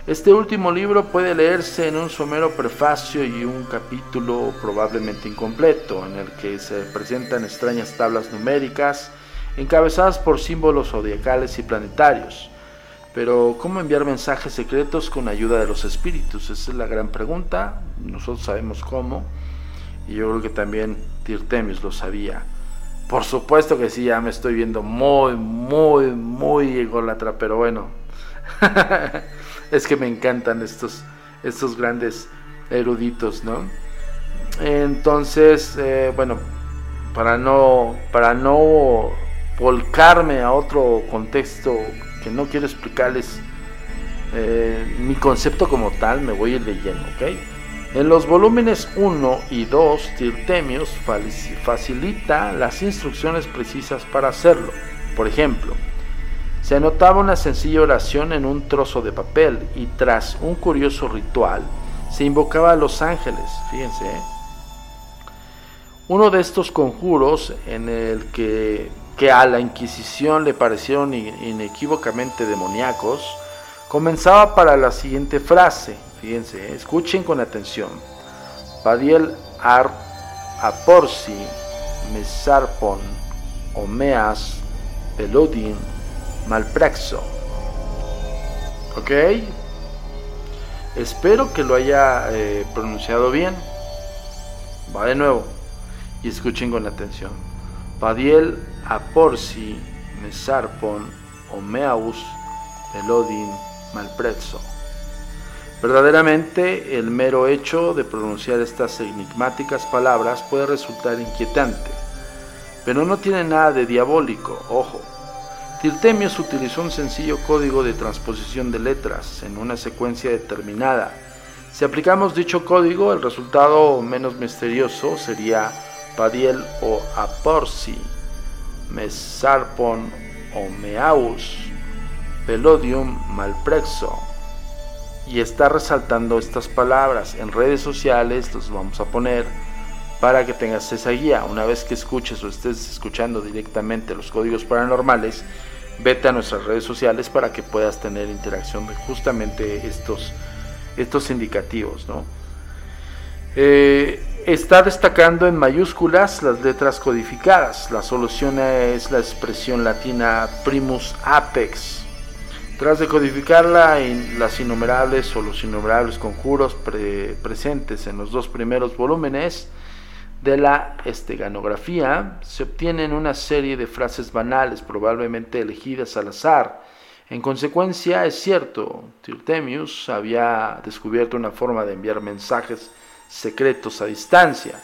Este último libro puede leerse en un somero prefacio y un capítulo probablemente incompleto, en el que se presentan extrañas tablas numéricas encabezadas por símbolos zodiacales y planetarios. Pero, ¿cómo enviar mensajes secretos con ayuda de los espíritus? Esa es la gran pregunta. Nosotros sabemos cómo. Y yo creo que también Tirtemius lo sabía. Por supuesto que sí, ya me estoy viendo muy, muy, muy ególatra, pero bueno. es que me encantan estos, estos grandes eruditos, ¿no? Entonces, eh, bueno, para no, para no volcarme a otro contexto que no quiero explicarles eh, mi concepto como tal, me voy a ir lleno, ¿ok? En los volúmenes 1 y 2, Tirtemius facilita las instrucciones precisas para hacerlo. Por ejemplo, se anotaba una sencilla oración en un trozo de papel y tras un curioso ritual se invocaba a los ángeles, fíjense. ¿eh? Uno de estos conjuros en el que, a la Inquisición le parecieron inequívocamente demoníacos, comenzaba para la siguiente frase, fíjense, ¿eh? escuchen con atención. Padiel ar aporsi mesarpon omeas pelodin malpraxo. ¿Ok? Espero que lo haya eh, pronunciado bien. Va de nuevo. Y escuchen con atención. Padiel aporsi mesarpon omeaus pelodin malprezzo. Verdaderamente, el mero hecho de pronunciar estas enigmáticas palabras puede resultar inquietante, pero no tiene nada de diabólico, ojo. Tirtemius utilizó un sencillo código de transposición de letras en una secuencia determinada. Si aplicamos dicho código, el resultado menos misterioso sería Padiel o Aporsi, Mesarpon o Meaus, Pelodium Malprexo. Y está resaltando estas palabras. En redes sociales los vamos a poner para que tengas esa guía. Una vez que escuches o estés escuchando directamente los códigos paranormales, vete a nuestras redes sociales para que puedas tener interacción de justamente estos, estos indicativos. Eh, está destacando en mayúsculas las letras codificadas. La solución es la expresión latina primus apex. Tras decodificarla en las innumerables o los innumerables conjuros presentes en los dos primeros volúmenes, de la esteganografía se obtienen una serie de frases banales, probablemente elegidas al azar. En consecuencia, es cierto, Tirtemius había descubierto una forma de enviar mensajes secretos a distancia,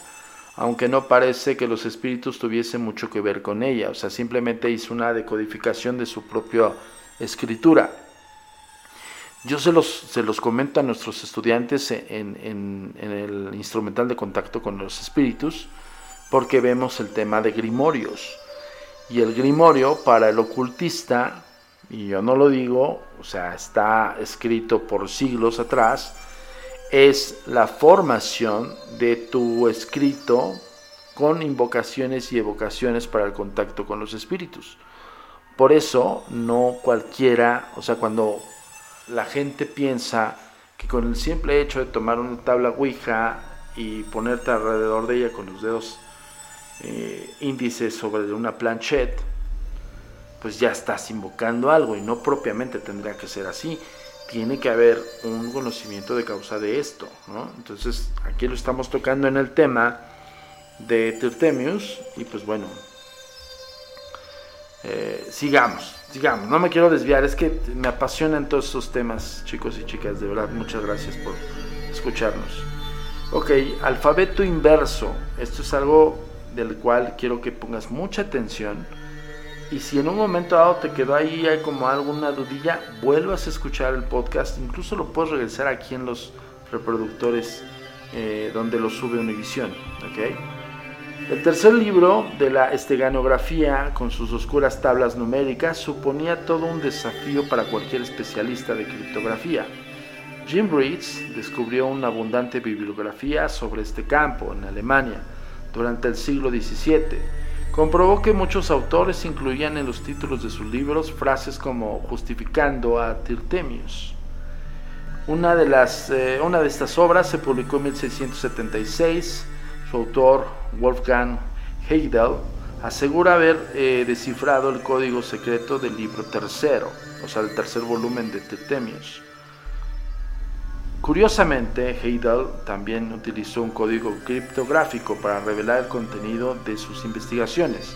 aunque no parece que los espíritus tuviesen mucho que ver con ella, o sea, simplemente hizo una decodificación de su propia escritura. Yo se los, se los comento a nuestros estudiantes en, el instrumental de contacto con los espíritus, porque vemos el tema de grimorios. Y el grimorio para el ocultista, y yo no lo digo, o sea, está escrito por siglos atrás, es la formación de tu escrito con invocaciones y evocaciones para el contacto con los espíritus. Por eso no cualquiera, o sea, cuando la gente piensa que con el simple hecho de tomar una tabla Ouija y ponerte alrededor de ella con los dedos eh, índices sobre una planchette, pues ya estás invocando algo y no propiamente tendría que ser así. Tiene que haber un conocimiento de causa de esto. Entonces aquí lo estamos tocando en el tema de Tirtemius y pues bueno, eh, sigamos, sigamos. No me quiero desviar, es que me apasionan todos estos temas, chicos y chicas. De verdad, muchas gracias por escucharnos. Ok, alfabeto inverso. Esto es algo del cual quiero que pongas mucha atención. Y si en un momento dado te quedó ahí hay como alguna dudilla, vuelvas a escuchar el podcast. Incluso lo puedes regresar aquí en los reproductores eh, donde lo sube Univision. ¿ok? El tercer libro de la esteganografía, con sus oscuras tablas numéricas, suponía todo un desafío para cualquier especialista de criptografía. Jim Reeds descubrió una abundante bibliografía sobre este campo en Alemania durante el siglo XVII. Comprobó que muchos autores incluían en los títulos de sus libros frases como justificando a Tirtemius. Una de, las, eh, una de estas obras se publicó en 1676. Su autor, Wolfgang Heidel, asegura haber eh, descifrado el código secreto del libro tercero, o sea, el tercer volumen de Tirtemius. Curiosamente, Heidel también utilizó un código criptográfico para revelar el contenido de sus investigaciones,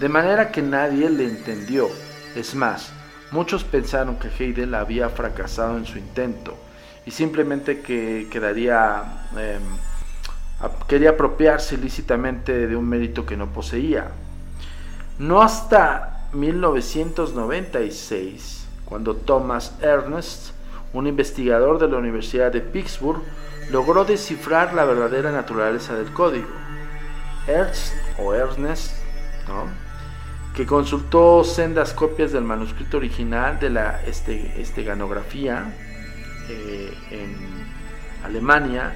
de manera que nadie le entendió. Es más, muchos pensaron que Heidel había fracasado en su intento y simplemente que quedaría, em, quería apropiarse ilícitamente de un mérito que no poseía. No hasta 1996, cuando Thomas Ernst un investigador de la Universidad de Pittsburgh logró descifrar la verdadera naturaleza del código. Ernst o Ernest, que consultó sendas copias del manuscrito original de la este, esteganografía eh, en Alemania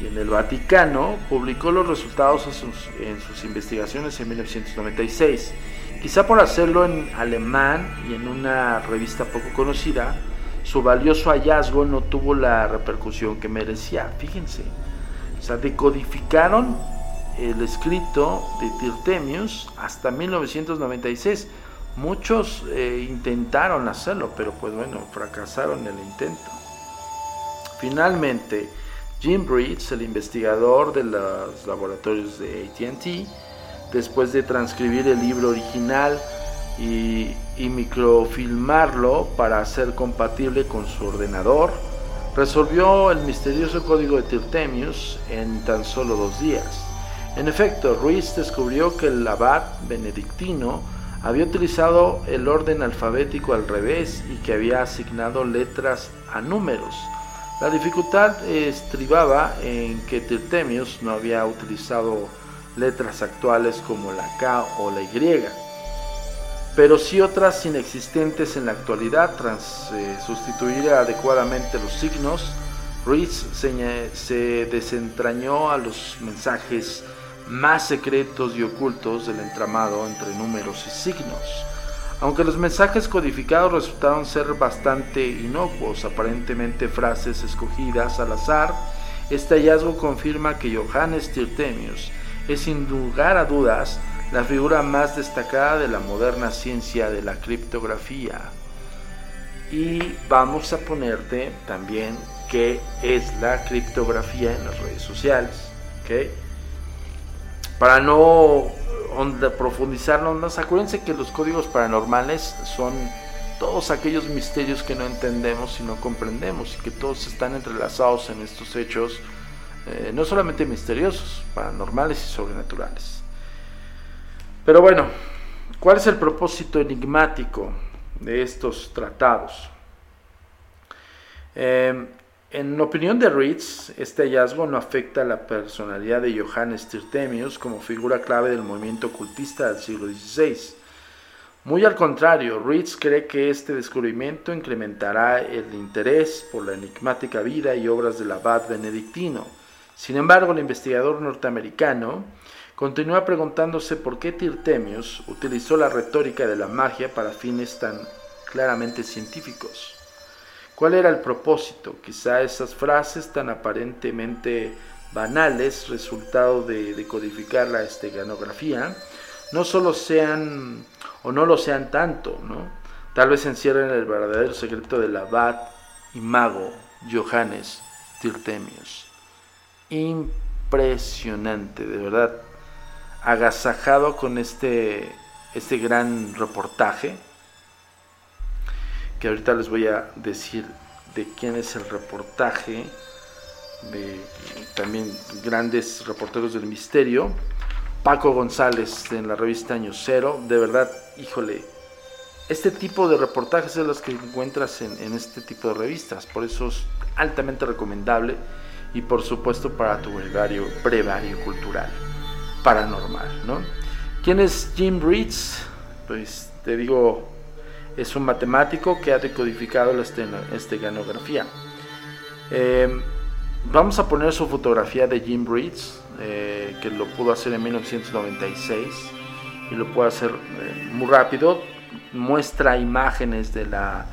y en el Vaticano, publicó los resultados en sus investigaciones en 1996. Quizá por hacerlo en alemán y en una revista poco conocida, su valioso hallazgo no tuvo la repercusión que merecía. Fíjense, o sea, decodificaron el escrito de Tirtemius hasta 1996. Muchos eh, intentaron hacerlo, pero pues bueno, fracasaron el intento. Finalmente, Jim Breeds, el investigador de los laboratorios de ATT, después de transcribir el libro original, y, microfilmarlo para hacer compatible con su ordenador, resolvió el misterioso código de Tirtemius en tan solo dos días. En efecto, Ruiz descubrió que el abad benedictino había utilizado el orden alfabético al revés y que había asignado letras a números. La dificultad estribaba en que Tirtemius no había utilizado letras actuales como la K o la Y pero sí otras inexistentes en la actualidad. Tras eh, sustituir adecuadamente los signos, Ruiz se, se desentrañó a los mensajes más secretos y ocultos del entramado entre números y signos. Aunque los mensajes codificados resultaron ser bastante inocuos, aparentemente frases escogidas al azar, este hallazgo confirma que Johannes Tirtemius es sin lugar a dudas la figura más destacada de la moderna ciencia de la criptografía. Y vamos a ponerte también qué es la criptografía en las redes sociales. Para no profundizarnos más, acuérdense que los códigos paranormales son todos aquellos misterios que no entendemos y no comprendemos y que todos están entrelazados en estos hechos, eh, no solamente misteriosos, paranormales y sobrenaturales. Pero bueno, ¿cuál es el propósito enigmático de estos tratados? Em, en opinión de Ritz, este hallazgo no afecta a la personalidad de Johannes Tirtemius como figura clave del movimiento ocultista del siglo XVI. Muy al contrario, Ritz cree que este descubrimiento incrementará el interés por la enigmática vida y obras del abad benedictino. Sin embargo, el investigador norteamericano continúa preguntándose por qué Tirtemius utilizó la retórica de la magia para fines tan claramente científicos. ¿Cuál era el propósito? Quizá esas frases tan aparentemente banales, resultado de, codificar la esteganografía, no solo sean o no lo sean tanto, ¿no? Tal vez encierren el verdadero secreto del abad y mago Johannes Tirtemius. Impresionante, de verdad agasajado con este, este gran reportaje, que ahorita les voy a decir de quién es el reportaje, de también grandes reporteros del misterio, Paco González en la revista Año Cero, de verdad, híjole, este tipo de reportajes es los que encuentras en, este tipo de revistas, por eso es altamente recomendable y por supuesto para tu brevario, brevario cultural paranormal, ¿no? ¿Quién es Jim Reeds? Pues te digo, es un matemático que ha decodificado la esteganografía. Em, vamos a poner su fotografía de Jim Reeds, eh, que lo pudo hacer en 1996 y lo puede hacer eh, muy rápido. Muestra imágenes de, la,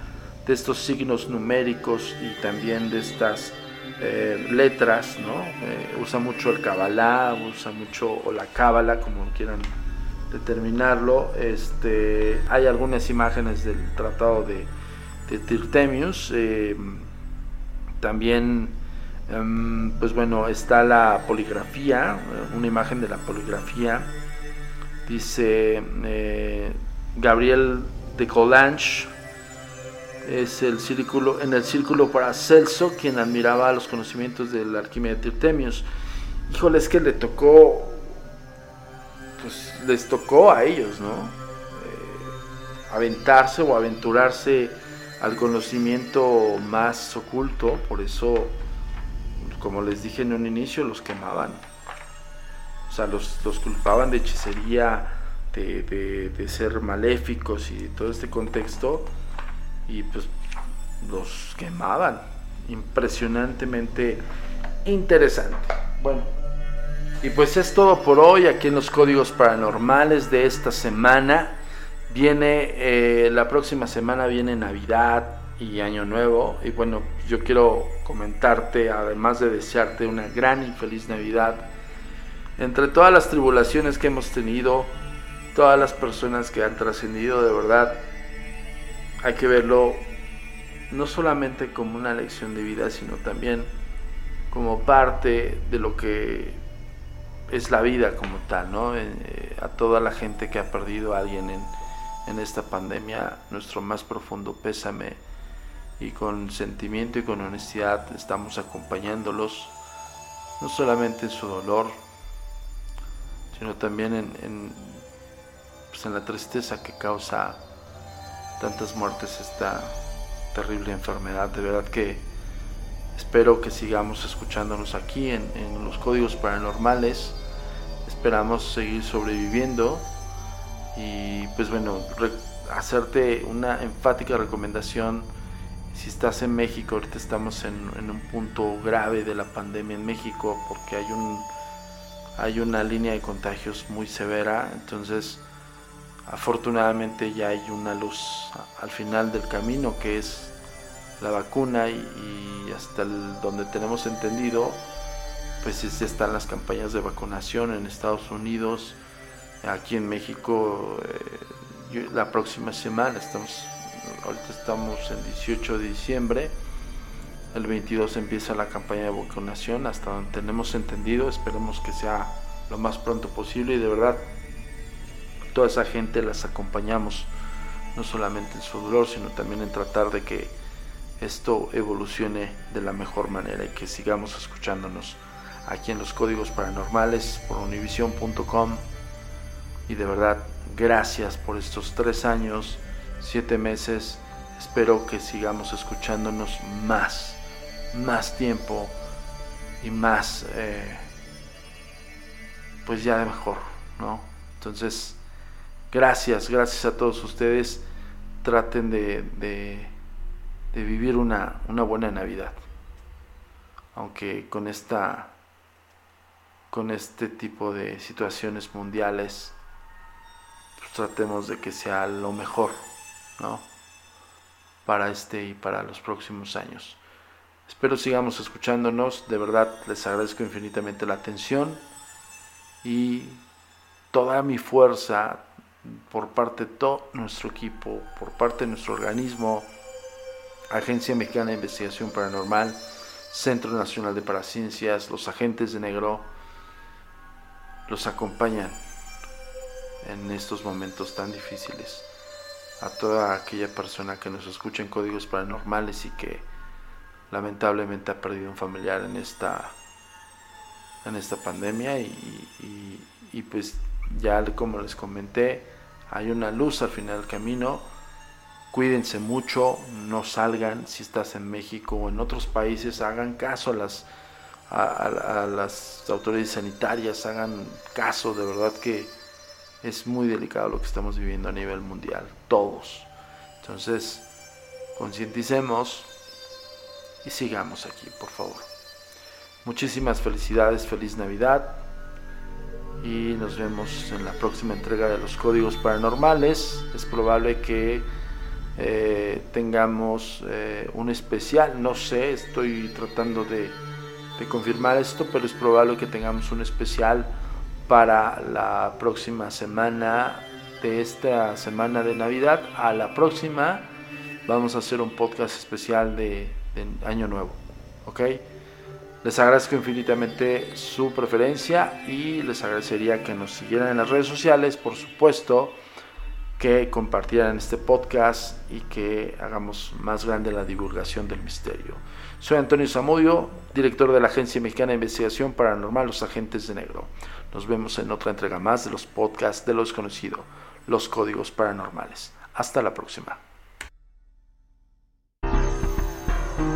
de estos signos numéricos y también de estas eh, letras, ¿no? usa mucho el Kabbalah, usa mucho, o la Cábala, como quieran determinarlo. Este, hay algunas imágenes del tratado de, de Tirtemius. también Em, pues bueno, está la poligrafía, eh, una imagen de la poligrafía. Dice eh, Gabriel de Colange, es el círculo, en el círculo para Celso, quien admiraba los conocimientos de la alquimia de Tirtemius. Híjole, es que le tocó, pues les tocó a ellos, ¿no? Eh, aventarse o aventurarse al conocimiento más oculto, por eso como les dije en un inicio, los quemaban. O sea, los, culpaban de hechicería, de, ser maléficos y todo este contexto. Y pues los quemaban. Impresionantemente interesante. Bueno. Y pues es todo por hoy aquí en los códigos paranormales de esta semana. Viene, eh, la próxima semana viene Navidad, y Año Nuevo. Y bueno, yo quiero comentarte, además de desearte una gran y feliz Navidad, entre todas las tribulaciones que hemos tenido, todas las personas que han trascendido, de verdad, hay que verlo no solamente como una lección de vida, sino también como parte de lo que es la vida como tal, ¿no? Eh, a toda la gente que ha perdido a alguien en, en esta pandemia, nuestro más profundo pésame y con sentimiento y con honestidad estamos acompañándolos, no solamente en su dolor, sino también en, pues en la tristeza que causa tantas muertes esta terrible enfermedad. De verdad que espero que sigamos escuchándonos aquí en, en los códigos paranormales. Esperamos seguir sobreviviendo y pues bueno, hacerte una enfática recomendación. Si estás en México, ahorita estamos en, un punto grave de la pandemia en México porque hay un hay una línea de contagios muy severa, entonces afortunadamente ya hay una luz al final del camino que es la vacuna y, hasta donde tenemos entendido pues ya están las campañas de vacunación en Estados Unidos, aquí en México eh, la próxima semana estamos ahorita estamos en 18 de diciembre, el 22 empieza la campaña de vacunación, hasta donde tenemos entendido, esperemos que sea lo más pronto posible y de verdad toda esa gente las acompañamos, no solamente en su dolor, sino también en tratar de que esto evolucione de la mejor manera y que sigamos escuchándonos aquí en los códigos paranormales por univision.com y de verdad gracias por estos tres años siete meses. Espero que sigamos escuchándonos más, más tiempo y más, eh, pues ya de mejor, ¿no? Entonces, gracias, gracias a todos ustedes. Traten de, de, vivir una, una buena Navidad. Aunque con esta con este tipo de situaciones mundiales pues tratemos de que sea lo mejor ¿no? Para este y para los próximos años. Espero sigamos escuchándonos, de verdad les agradezco infinitamente la atención y toda mi fuerza por parte de todo nuestro equipo, por parte de nuestro organismo, Agencia Mexicana de Investigación Paranormal, Centro Nacional de Paraciencias, los agentes de negro, los acompañan en estos momentos tan difíciles. A toda aquella persona que nos escucha en códigos paranormales y que lamentablemente ha perdido un familiar en esta en esta pandemia y, pues ya como les comenté hay una luz al final del camino. Cuídense mucho no salgan. Si estás en México o en otros países hagan caso a las a las autoridades sanitarias hagan caso de verdad que es muy delicado lo que estamos viviendo a nivel mundial, todos. Entonces, concienticemos y sigamos aquí, por favor. Muchísimas felicidades, feliz Navidad y nos vemos en la próxima entrega de los códigos paranormales. Es probable que eh, tengamos eh, un especial, no sé, estoy tratando de, de confirmar esto, pero es probable que tengamos un especial para la próxima semana de esta semana de Navidad a la próxima vamos a hacer un podcast especial de, Año Nuevo. ¿Ok? Les agradezco infinitamente su preferencia y les agradecería que nos siguieran en las redes sociales, por supuesto, que compartieran este podcast y que hagamos más grande la divulgación del misterio. Soy Antonio Zamudio, director de la Agencia Mexicana de Investigación Paranormal Los Agentes de Negro. Nos vemos en otra entrega más de los podcasts de lo desconocido, los códigos paranormales. Hasta la próxima.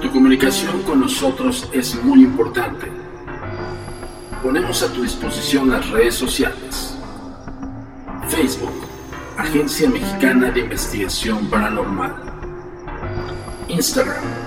Tu comunicación con nosotros es muy importante. Ponemos a tu disposición las redes sociales. Facebook, Agencia Mexicana de Investigación Paranormal. Instagram,